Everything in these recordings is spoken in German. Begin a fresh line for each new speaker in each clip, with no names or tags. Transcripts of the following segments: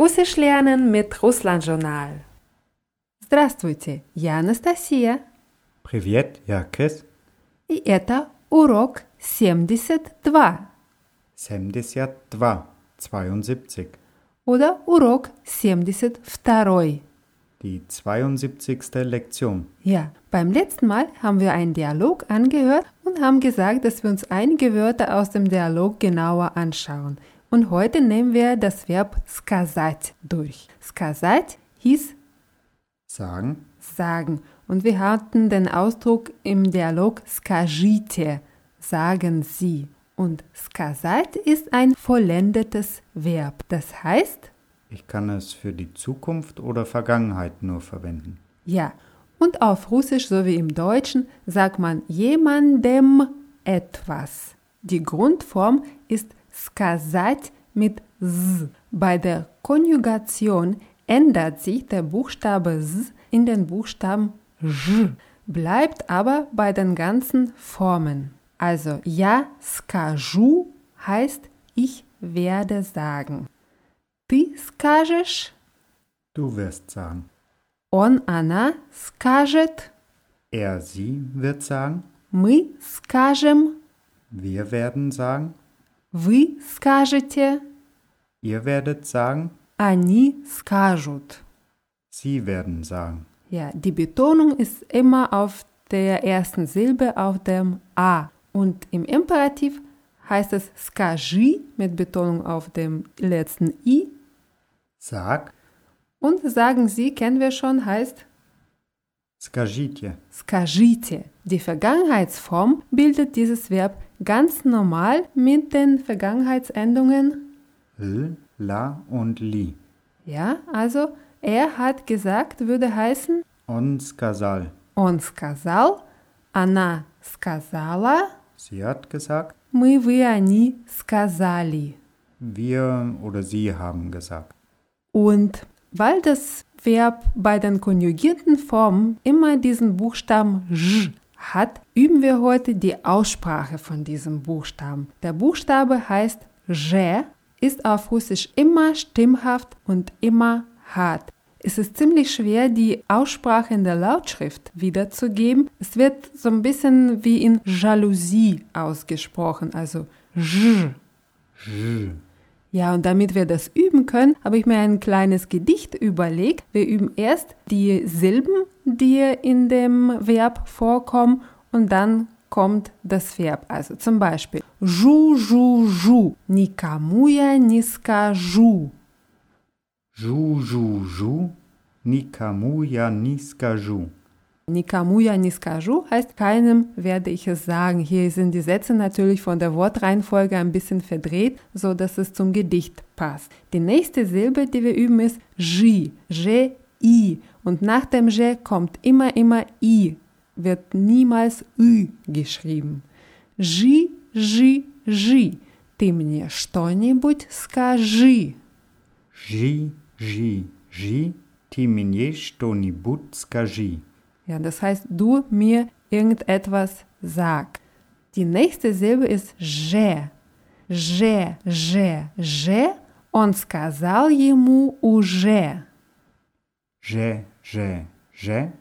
Russisch lernen mit Russland-Journal. Здравствуйте, я Анастасия.
Привет, я Крис.
И это урок 72
72, 72.
oder урок 72.
Die 72. Lektion.
Ja, beim letzten Mal haben wir einen Dialog angehört und haben gesagt, dass wir uns einige Wörter aus dem Dialog genauer anschauen. Und heute nehmen wir das Verb сказать durch. Сказать hieß
Sagen,
sagen. Und wir hatten den Ausdruck im Dialog скажите, sagen Sie. Und сказать ist ein vollendetes Verb. Das heißt,
ich kann es für die Zukunft oder Vergangenheit nur verwenden.
ja. Und auf Russisch sowie im Deutschen sagt man jemandem etwas. Die Grundform ist сказать mit z. Bei der Konjugation ändert sich der Buchstabe s in den Buchstaben j, bleibt aber bei den ganzen Formen. Also я скажу heißt ich werde sagen. Ты скажешь,
Du wirst sagen.
он, она скажет,
Er, sie wird sagen.
мы скажем,
Wir werden sagen.
вы скажете,
Ihr werdet sagen.
они скажут.
Sie werden sagen.
Ja, die Betonung ist immer auf der ersten Silbe, auf dem A. Und im Imperativ heißt es скажи mit Betonung auf dem letzten I.
Sag.
Und sagen Sie, kennen wir schon, heißt
Skажите.
скажите. Die Vergangenheitsform bildet dieses Verb ganz normal mit den Vergangenheitsendungen.
L, la und li.
Ja, also er hat gesagt, würde heißen
On сказал.
он сказал, она сказала,
Sie hat gesagt.
мы, вы, они сказали.
Wir oder sie haben gesagt.
Und weil das Verb bei den konjugierten Formen immer diesen Buchstaben j hat, üben wir heute die Aussprache von diesem Buchstaben. Der Buchstabe heißt j, ist auf Russisch immer stimmhaft und immer hart. Es ist ziemlich schwer, die Aussprache in der Lautschrift wiederzugeben. Es wird so ein bisschen wie in Jalousie ausgesprochen, also j. Ja, und damit wir das üben können, habe ich mir ein kleines Gedicht überlegt. Wir üben erst die Silben, die in dem Verb vorkommen, und dann kommt das Verb. Also zum Beispiel жу, жу, жу, никому я не скажу.
Жу, жу, жу. Никому я не скажу.
Никому я не скажу heißt keinem werde ich es sagen. Hier sind die Sätze natürlich von der Wortreihenfolge ein bisschen verdreht, so dass es zum Gedicht passt. Die nächste Silbe, die wir üben, ist J, J, I. Und nach dem J kommt immer, immer I. Wird niemals Ü geschrieben. J, J, J. Ты мне что-нибудь скажи.
Жи, жи, жи. Ти мне что-нибудь скажи.
Ja, das heißt, du mir irgendetwas sag. Die nächste Silbe ist же. Же, же, же. Он сказал ему уже.
Же, же, же.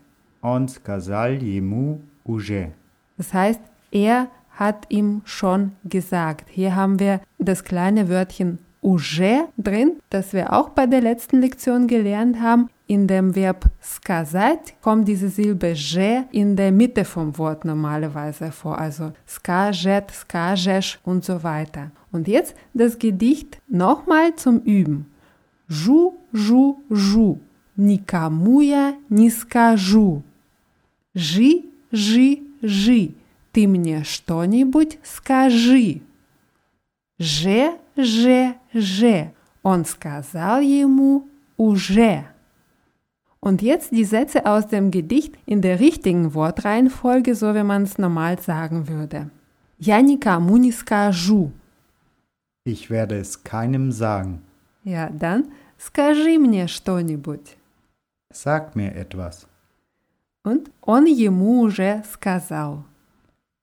Он сказал ему уже.
Das heißt, er hat ihm schon gesagt. Hier haben wir das kleine Wörtchen уже drin, das wir auch bei der letzten Lektion gelernt haben. In dem Verb сказать kommt diese Silbe же in der Mitte vom Wort normalerweise vor, also скажет, скажешь und so weiter. Und jetzt das Gedicht nochmal zum Üben. Жу, жу, жу, никому я не скажу. Жи, жи, жи, ты мне что-нибудь скажи. Же, же, же, он сказал ему уже. Und jetzt die Sätze aus dem Gedicht in der richtigen Wortreihenfolge, so wie man es normal sagen würde. Я никому не скажу.
Ich werde es keinem sagen.
Ja, dann скажи мне что-нибудь.
Sag mir etwas.
Und он ему уже сказал.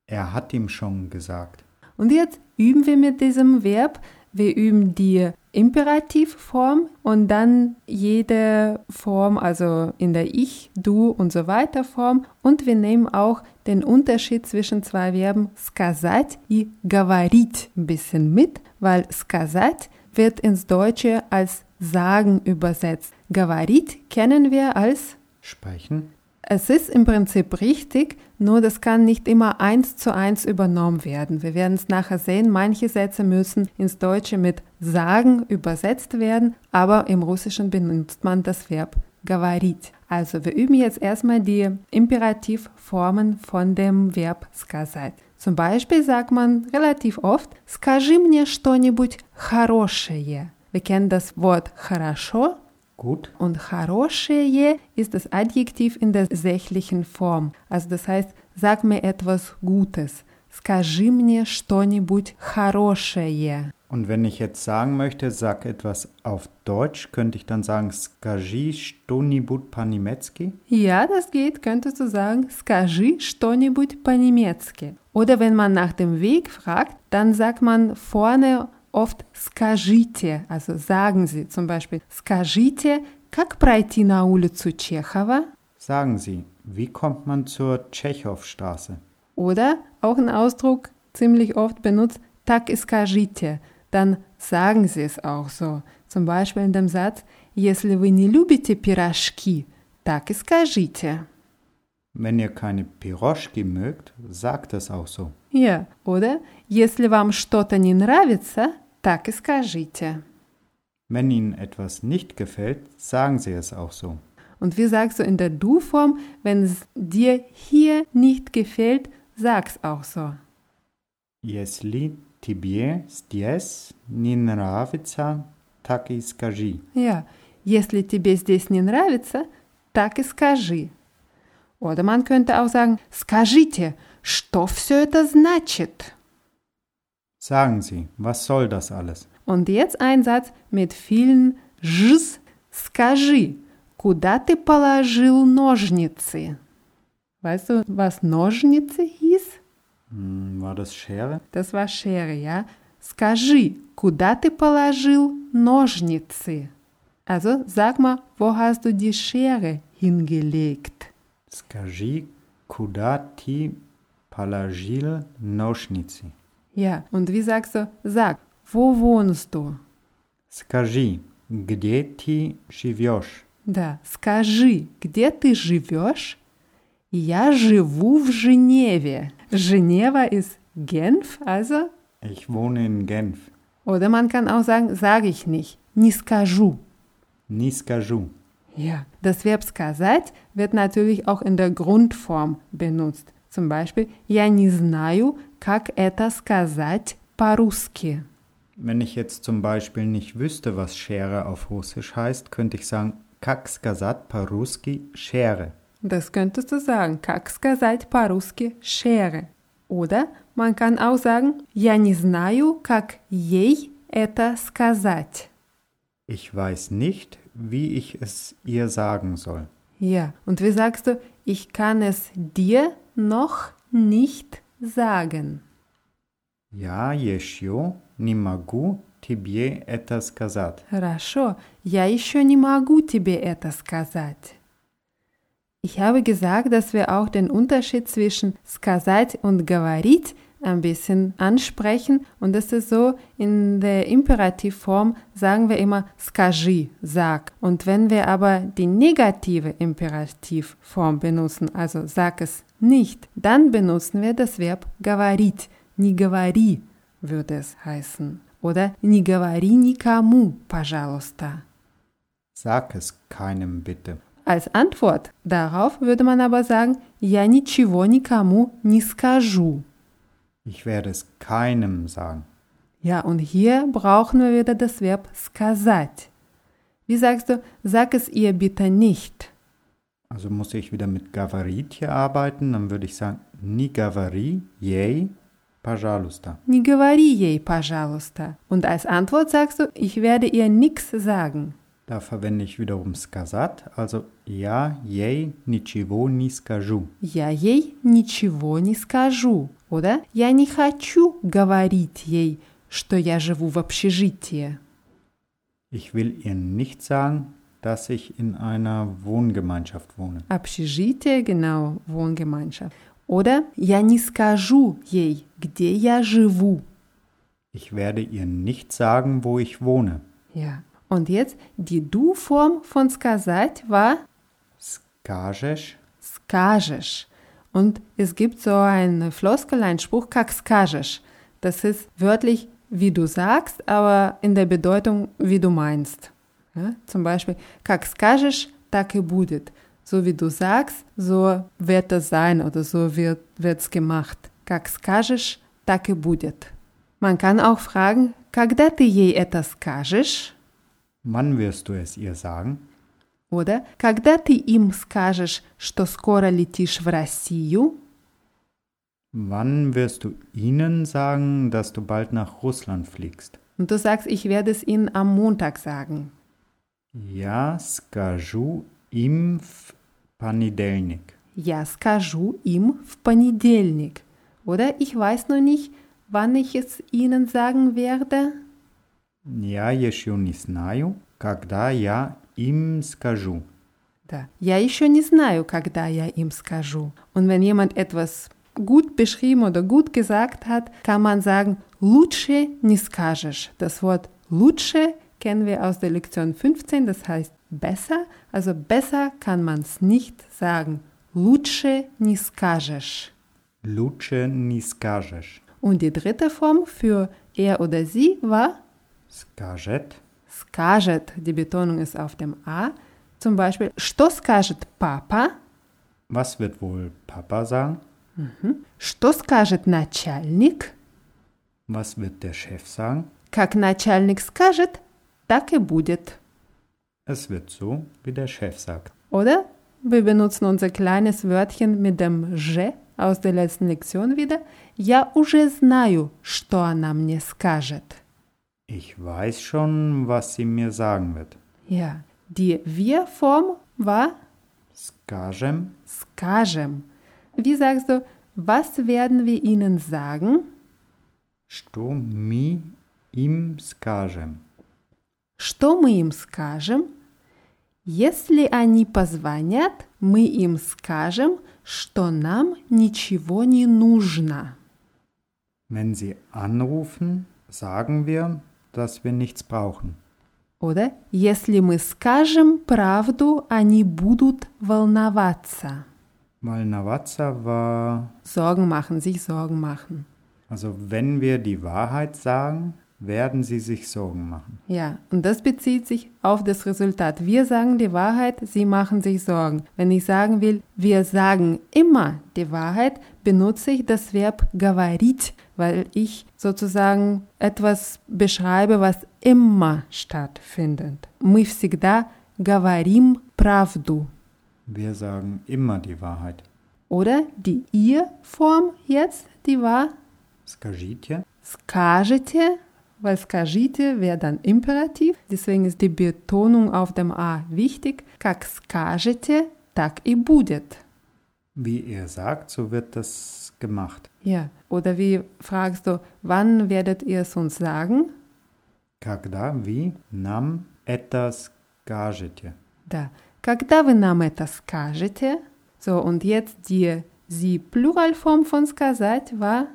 Er hat ihm schon gesagt.
Und jetzt üben wir mit diesem Verb, wir üben die Imperativform und dann jede Form, also in der Ich, Du und so weiter Form. Und wir nehmen auch den Unterschied zwischen zwei Verben сказать и говорить ein bisschen mit, weil сказать wird ins Deutsche als sagen übersetzt. Говорить kennen wir als
Sprechen.
es ist im Prinzip richtig, nur das kann nicht immer eins zu eins übernommen werden. Wir werden es nachher sehen, manche Sätze müssen ins Deutsche mit sagen übersetzt werden, aber im Russischen benutzt man das Verb говорить. Also wir üben jetzt erstmal die Imperativformen von dem Verb сказать. Zum Beispiel sagt man relativ oft, скажи мне что-нибудь хорошее. Wir kennen das Wort хорошо
Gut.
und хорошее ist das Adjektiv in der sächlichen Form. Also das heißt, sag mir etwas Gutes. Скажи мне что-нибудь хорошее.
Und wenn ich jetzt sagen möchte, sag etwas auf Deutsch, könnte ich dann sagen, Skaji Stonibut Panimetsky?
Ja, das geht, könntest du sagen, скажи что-нибудь по-немецки. Oder wenn man nach dem Weg fragt, dann sagt man vorne oft скажите, also sagen Sie zum Beispiel, скажите, как пройти на улицу Чехова?
Sagen Sie, wie kommt man zur Tschechowstraße?
Oder auch ein Ausdruck ziemlich oft benutzt, так и скажите. Dann sagen Sie es auch so. Zum Beispiel in dem Satz, если вы не любите пирожки, так и скажите.
Wenn ihr keine Piroschki mögt, sagt es auch so.
Ja, oder если вам что-то не нравится, так и скажите.
Wenn Ihnen etwas nicht gefällt, sagen Sie es auch so.
Und wie sagst du in der Du-Form, wenn es dir hier nicht gefällt, sag's auch so.
Если тебе здесь не нравится, так и скажи.
Ja, если тебе здесь не нравится, так и скажи. Oder man könnte auch sagen, скажите, что все это значит?
Sagen Sie, was soll das alles?
Und jetzt ein Satz mit vielen «жз». Скажи, куда ты положил ножницы? Weißt du, was Ножницы hieß?
Hm, war das Schere?
Das war Schere, ja? Скажи, куда ты положил ножницы? Also sag mal, wo hast du die Schere hingelegt?
Скажи, куда ты положил ножницы?
Ja, und wie sagst du, sag, wo wohnst du?
Скажи, где ты живешь?
Да, скажи, где ты живешь? Я живу в Женеве. Женева ist Genf, also.
Ich wohne in Genf.
Oder man kann auch sagen, sage ich nicht, не скажу.
Не скажу.
Ja, das Verb сказать wird natürlich auch in der Grundform benutzt. Zum Beispiel, я не знаю, как это сказать по-русски.
Wenn ich jetzt zum Beispiel nicht wüsste, was Schere auf Russisch heißt, könnte ich sagen, как сказать по-русски Schere.
Das könntest du sagen, как сказать по-русски Schere. Oder man kann auch sagen, я не знаю, как ей это сказать.
Ich weiß nicht, wie ich es ihr sagen soll.
Ja, und wie sagst du, ich kann es dir noch nicht sagen.
Я еще не могу тебе это сказать.
Хорошо, я еще не могу тебе это сказать. Ich habe gesagt, dass wir auch den Unterschied zwischen сказать und говорить ein bisschen ansprechen. Und das ist so, in der Imperativform sagen wir immer скажи, sag. Und wenn wir aber die negative Imperativform benutzen, also sag es nicht, dann benutzen wir das Verb говорить. Не говори würde es heißen. Oder не говори никому, пожалуйста.
Sag es keinem bitte.
Als Antwort darauf würde man aber sagen, я ничего никому не скажу.
Ich werde es keinem sagen.
Ja, und hier brauchen wir wieder das Verb сказать. Wie sagst du, sag es ihr bitte nicht.
Also muss ich wieder mit Gavarit hier arbeiten, dann würde ich sagen, не говори ей, пожалуйста.
Не говори ей, пожалуйста. Und als Antwort sagst du, ich werde ihr nichts sagen.
Da verwende ich wiederum сказать, also я ей ничего не скажу.
Я ей ничего не скажу. Oder я не хочу говорить ей что я живу в общежитии.
Ich will ihr nicht sagen, dass ich in einer Wohngemeinschaft wohne.
Общежитие, genau, Wohngemeinschaft. Oder я не скажу ей, где я живу.
Ich werde ihr nicht sagen, wo ich wohne.
Ja. Und jetzt die Du-Form von сказать war
Skажешь,
скажешь. Und es gibt so einen Floskel, einen Spruch, как скажешь. Das ist wörtlich, wie du sagst, aber in der Bedeutung, wie du meinst. Ja? Zum Beispiel, как скажешь, так и будет. So wie du sagst, so wird das sein oder so wird es gemacht. Как скажешь, так и будет. Man kann auch fragen, когда ты ей это скажешь?
wann wirst du es ihr sagen?
Oder когда ты им скажешь, что скоро летишь в Россию?
Wann wirst du ihnen sagen, dass du bald nach Russland fliegst?
Und du sagst, ich werde es ihnen am Montag sagen.
Я скажу им в понедельник.
Я скажу им в понедельник. Oder ich weiß noch nicht, wann ich es ihnen sagen werde.
Я еще не знаю, когда я им скажу.
Да. Я еще не знаю, когда я им скажу. Und wenn jemand etwas gut beschrieben oder gut gesagt hat, kann man sagen, лучше не скажешь. Das Wort лучше kennen wir aus der Lektion 15, das heißt besser. Also besser kann man es nicht sagen. Лучше не скажешь.
Лучше не скажешь.
Und die dritte Form für er oder sie war
Скажет.
скажет. Die Betonung ist auf dem A. Zum Beispiel, что скажет папа?
Was wird wohl Papa sagen?
Что скажет начальник?
Was wird der Chef sagen?
Как начальник скажет, так и будет.
Es wird so, wie der Chef sagt.
Oder wir benutzen unser kleines Wörtchen mit dem «же» aus der letzten Lektion wieder. Я уже знаю, что она мне скажет.
Ich weiß schon, was sie mir sagen wird.
Ja, die Wir-Form war
Скажем,
скажем. Wie sagst du, was werden wir ihnen sagen?
что мы им скажем.
Что мы им скажем? Если они позвонят, мы им скажем, что нам ничего не нужно.
Wenn sie anrufen, sagen wir, dass wir nichts brauchen.
Oder если мы скажем правду, они будут волноваться.
Волноваться war,
Sorgen machen, sich Sorgen machen.
also wenn wir die Wahrheit sagen, werden sie sich Sorgen machen.
Ja, und das bezieht sich auf das Resultat. Wir sagen die Wahrheit, sie machen sich Sorgen. Wenn ich sagen will, wir sagen immer die Wahrheit, benutze ich das Verb говорить, weil ich sozusagen etwas beschreibe, was immer stattfindet. Мы всегда говорим правду.
Wir sagen immer die Wahrheit.
Oder die Ihr-Form jetzt, die war
Скажите,
скажете, weil скажите wäre dann Imperativ. Deswegen ist die Betonung auf dem A wichtig. Как скажете, так и будет.
wie ihr sagt, so wird das gemacht.
Ja, oder wie fragst du, wann werdet ihr es uns sagen?
Когда вы нам это скажете?
Да. Когда вы нам это скажете? So, und jetzt die sie Pluralform von сказать war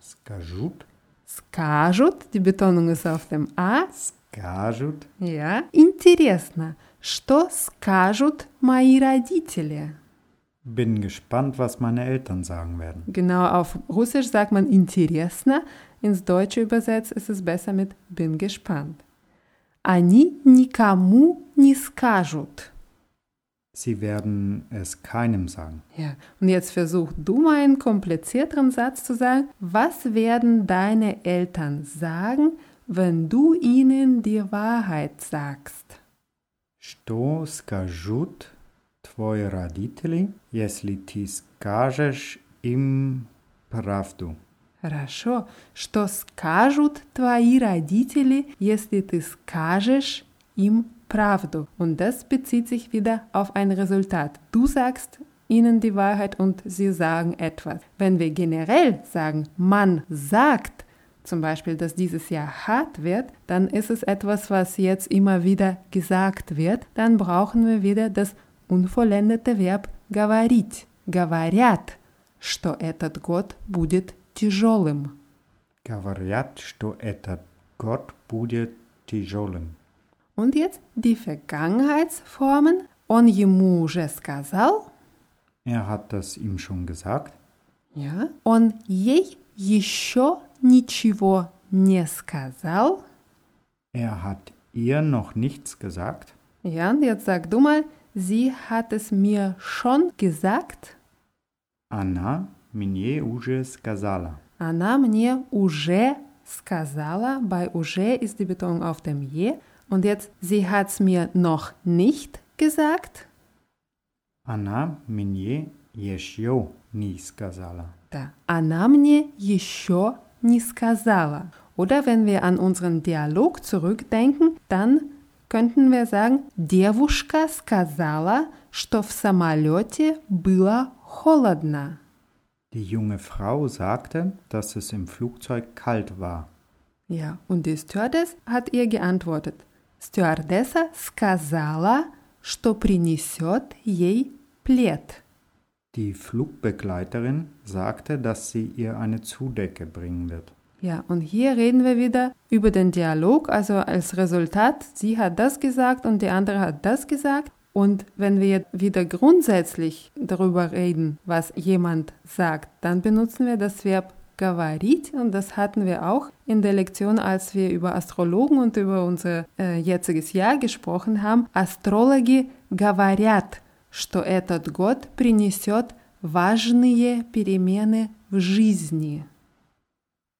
Скажут,
скажут. Die Betonung ist auf dem A.
скажут.
Ja. Интересно, что скажут мои родители?
Bin gespannt, was meine Eltern sagen werden.
Genau, auf Russisch sagt man интересно, ins Deutsche übersetzt ist es besser mit bin gespannt. Они никому не скажут.
Sie werden es keinem sagen.
Ja, und jetzt versuch du mal einen komplizierteren Satz zu sagen. Was werden deine Eltern sagen, wenn du ihnen die Wahrheit sagst?
Что скажут твои родители, если ты скажешь им правду?
Хорошо. Что скажут твои родители, если ты скажешь им правду? Und das bezieht sich wieder auf ein Resultat. Du sagst ihnen die Wahrheit und sie sagen etwas. Wenn wir generell sagen, man sagt, zum Beispiel, dass dieses Jahr hart wird, dann ist es etwas, was jetzt immer wieder gesagt wird. Dann brauchen wir wieder das unvollendete Verb говорить. Говорят, что этот год будет тяжелым.
Говорят, что этот год будет тяжелым.
Und jetzt die Vergangenheitsformen. Он ему уже сказал.
Er hat das ihm schon gesagt.
Ja. Он ей еще ничего не сказал.
Er hat ihr noch nichts gesagt.
Ja, und jetzt sag du mal, sie hat es mir schon gesagt.
Она мне уже сказала.
Она мне уже сказала. Bei уже ist die Betonung auf dem je. Und jetzt, sie hat es mir noch nicht gesagt.
Она мне еще не сказала.
Да. Она мне еще не сказала. Oder wenn wir an unseren Dialog zurückdenken, dann könnten wir sagen, девушка сказала, что в самолете было холодно.
Die junge Frau sagte, dass es im Flugzeug kalt war.
Ja, und die Stewardess hat ihr geantwortet. Стюардесса сказала, что принесет ей плед.
Die Flugbegleiterin sagte, dass sie ihr eine Zudecke bringen wird.
Ja, und hier reden wir wieder über den Dialog, also als Resultat, sie hat das gesagt und die andere hat das gesagt. Und wenn wir wieder grundsätzlich darüber reden, was jemand sagt, dann benutzen wir das Verb говорить und das hatten wir auch in der Lektion, als wir über Astrologen und über unser äh, jetziges Jahr gesprochen haben. Astrologi говорят, что этот год принесет важные перемены в жизни.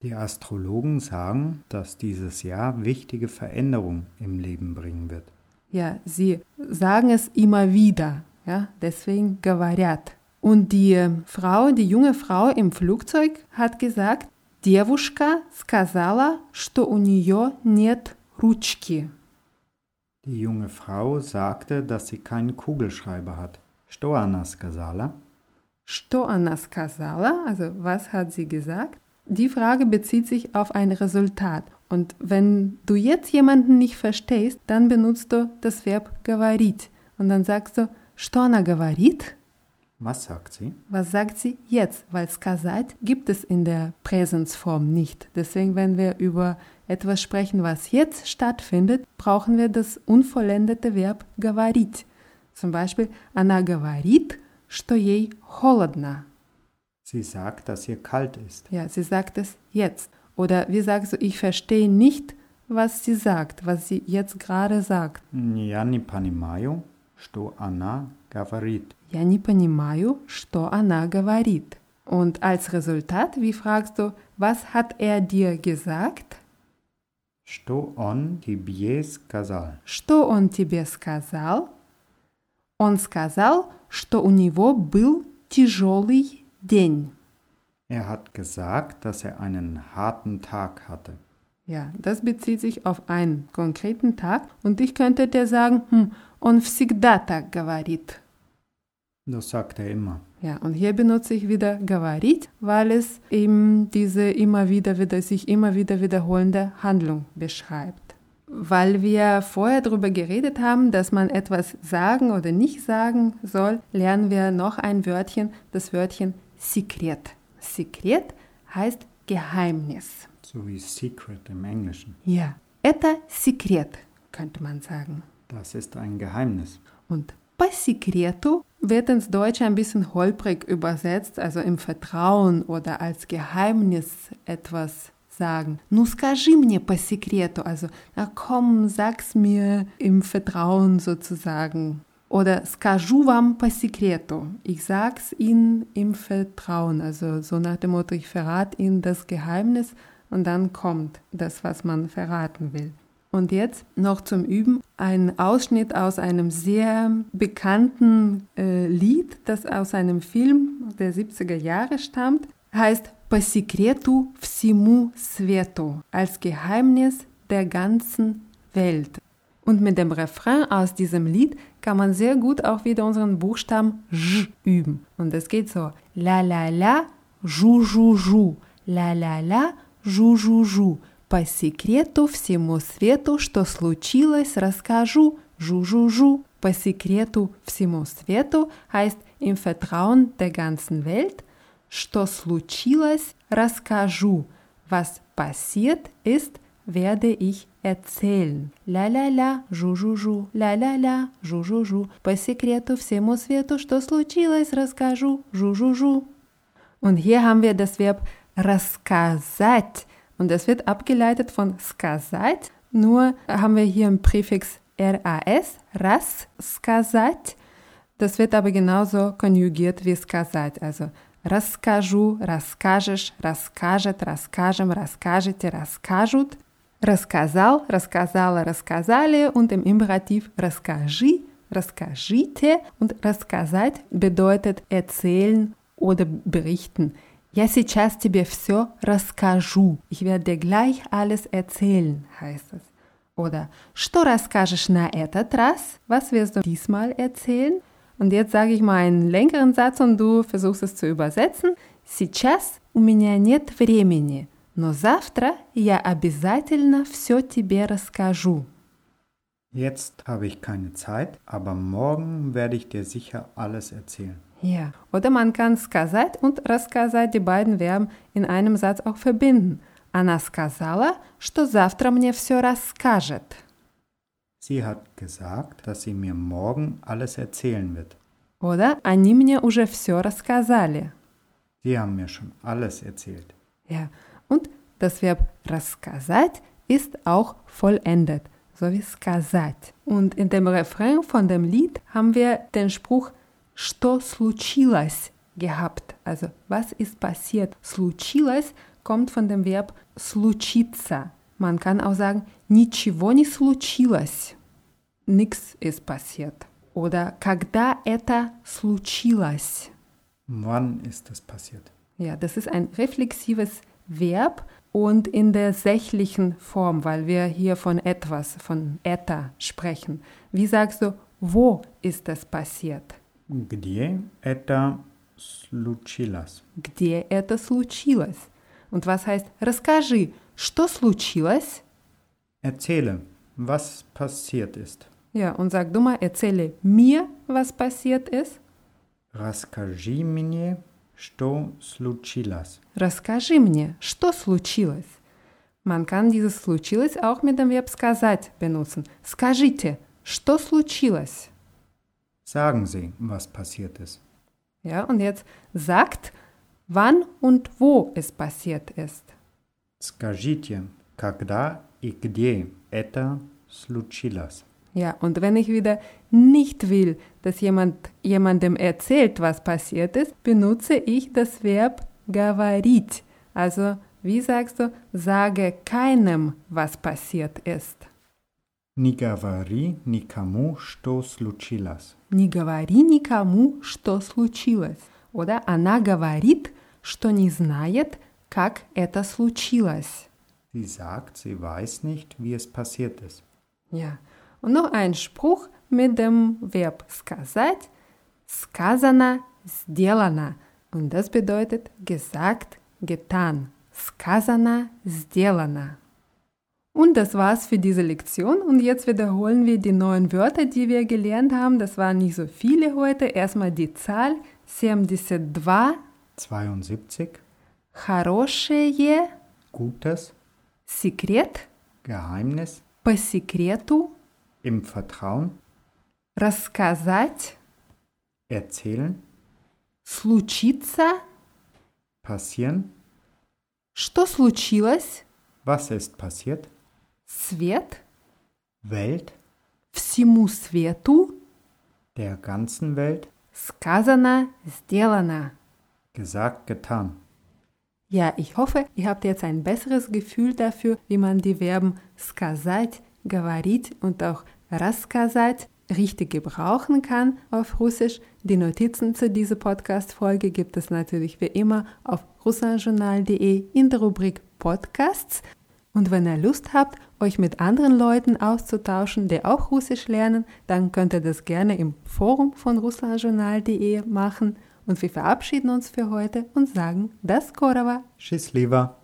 Die Astrologen sagen, dass dieses Jahr wichtige Veränderungen im Leben bringen wird.
Ja, sie sagen es immer wieder, ja, deswegen говорят. Und die Frau, die junge Frau im Flugzeug hat gesagt, Девушка сказала, что у нее нет ручки.
Die junge Frau sagte, dass sie keinen Kugelschreiber hat. Что она сказала?
Что она сказала? Also, was hat sie gesagt? Die Frage bezieht sich auf ein Resultat. Und wenn du jetzt jemanden nicht verstehst, dann benutzt du das Verb говорить. Und dann sagst du, что она говорит?
Was sagt sie?
Was sagt sie jetzt? Weil сказать gibt es in der Präsensform nicht. Deswegen, wenn wir über etwas sprechen, was jetzt stattfindet, brauchen wir das unvollendete Verb говорить. Zum Beispiel, она говорит, что ей холодно.
Sie sagt, dass ihr kalt ist.
Ja, sie sagt es jetzt. Oder wie sagst du, ich verstehe nicht, was sie sagt, was sie jetzt gerade sagt.
Я не понимаю, что она говорит.
Я не понимаю, что она говорит. Und als Resultat, wie fragst du, was hat er dir gesagt?
Что он тебе сказал?
Что он тебе сказал? Он сказал, что у него был тяжелый день.
Er hat gesagt, dass er einen harten Tag hatte.
Ja, das bezieht sich auf einen konkreten Tag und ich könnte dir sagen, hm, он всегда так говорит.
Das sagt er immer.
Ja, und hier benutze ich wieder говорить, weil es eben diese immer wieder, wieder sich immer wieder wiederholende Handlung beschreibt. Weil wir vorher darüber geredet haben, dass man etwas sagen oder nicht sagen soll, lernen wir noch ein Wörtchen, das Wörtchen Sekret. Sekret heißt Geheimnis.
So wie Secret im Englischen.
Ja, это секрет, könnte man sagen.
Das ist ein Geheimnis.
Und по секрету wird ins Deutsche ein bisschen holprig übersetzt, also im Vertrauen oder als Geheimnis etwas sagen. Ну скажи мне по секрету, also na komm, sag's mir im Vertrauen sozusagen. Oder скажу вам по секрету. Ich sag's Ihnen im Vertrauen, also so nach dem Motto, ich verrate Ihnen das Geheimnis und dann kommt das, was man verraten will. Und jetzt noch zum Üben ein Ausschnitt aus einem sehr bekannten äh, Lied, das aus einem Film der 70er Jahre stammt, heißt По секрету всему свету, als Geheimnis der ganzen Welt. Und mit dem Refrain aus diesem Lied kann man sehr gut auch wieder unseren Buchstaben J üben. Und es geht so: La la la, ju ju ju, la la la, жу-жу-жу. По секрету всему свету, что случилось, расскажу, жу-жу-жу. По секрету всему свету heißt im Vertrauen der ganzen Welt, что случилось, расскажу. Was passiert ist, werde ich erzählen. Ля-ля-ля, жу-жу-жу, ля-ля-ля, жу-жу-жу. По секрету всему свету, что случилось, расскажу, жу-жу-жу. Und hier haben wir das Verb рассказать. Und das wird abgeleitet von сказать. Nur haben wir hier ein Präfix ras, рассказать. Das wird aber genauso konjugiert wie сказать. Also расскажу, расскажешь, расскажет, расскажем, расскажете, расскажут. Рассказал, рассказала, рассказали und im Imperativ расскажи, расскажите und рассказать bedeutet erzählen oder berichten. Я сейчас тебе все расскажу. Ich werde dir gleich alles erzählen, heißt es. Oder что расскажешь на этот раз? Was wirst du diesmal erzählen? Und jetzt sage ich mal einen längeren Satz und du versuchst es zu übersetzen. Сейчас у меня нет времени, но завтра я обязательно все тебе расскажу.
Jetzt habe ich keine Zeit, aber morgen werde ich dir sicher alles erzählen.
Ja, oder man kann сказать und рассказать, die beiden Verben in einem Satz auch verbinden. Она сказала, что завтра мне все расскажет.
Sie hat gesagt, dass sie mir morgen alles erzählen wird.
Oder они мне уже все рассказали.
Sie haben mir schon alles erzählt.
Ja, und das Verb рассказать ist auch vollendet, so wie сказать. Und in dem Refrain von dem Lied haben wir den Spruch что случилось gehabt. Also, was ist passiert? Случилось kommt von dem Verb случиться. Man kann auch sagen, ничего не случилось. Nix ist passiert. Oder когда это случилось?
Wann ist das passiert?
Ja, das ist ein reflexives Verb und in der sächlichen Form, weil wir hier von etwas, von eta sprechen. Wie sagst du, wo ist das passiert?
Где это случилось?
Где это случилось? Und was heißt расскажи, что случилось?
Erzähle, was passiert ist.
Ja, und sag du mal, erzähle mir, was passiert ist.
Расскажи мне, что случилось.
Расскажи мне, что случилось. Man kann dieses случилось auch mit dem Verb сказать benutzen. Скажите, что случилось?
Sagen Sie, was passiert ist.
Ja, und jetzt sagt, wann und wo es passiert ist.
Скажите, когда и где это случилось.
Ja, und wenn ich wieder nicht will, dass jemand jemandem erzählt, was passiert ist, benutze ich das Verb говорить. Also, wie sagst du, sage keinem, was passiert ist.
Не говори никому, что случилось.
Не говори никому, что случилось. Oder она говорит, что не знает, как это случилось.
Sie sagt, sie weiß nicht, wie es passiert ist.
Ja. Und noch ein Spruch mit dem Verb сказать. Сказано, сделано. Und das bedeutet gesagt, getan. Сказано, сделано. Und das war's für diese Lektion. Und jetzt wiederholen wir die neuen Wörter, die wir gelernt haben. Das waren nicht so viele heute. Erstmal die Zahl 72.
72.
Хорошее.
Gutes.
Секрет.
Geheimnis.
По секрету.
Im Vertrauen.
Рассказать.
Erzählen.
Случиться.
Passieren.
Что случилось?
Was ist passiert?
Свет.
Welt.
Всему свету.
Der ganzen Welt.
Сказано, сделано.
Gesagt, getan.
Ja, ich hoffe, ihr habt jetzt ein besseres Gefühl dafür, wie man die Verben сказать, Gavarit und auch Raskazat richtig gebrauchen kann auf Russisch. Die Notizen zu dieser Podcast-Folge gibt es natürlich wie immer auf russlandjournal.de in der Rubrik Podcasts. Und wenn ihr Lust habt, euch mit anderen Leuten auszutauschen, die auch Russisch lernen, dann könnt ihr das gerne im Forum von russlandjournal.de machen. Und wir verabschieden uns für heute und sagen das Korowa.
Tschüss, lieber.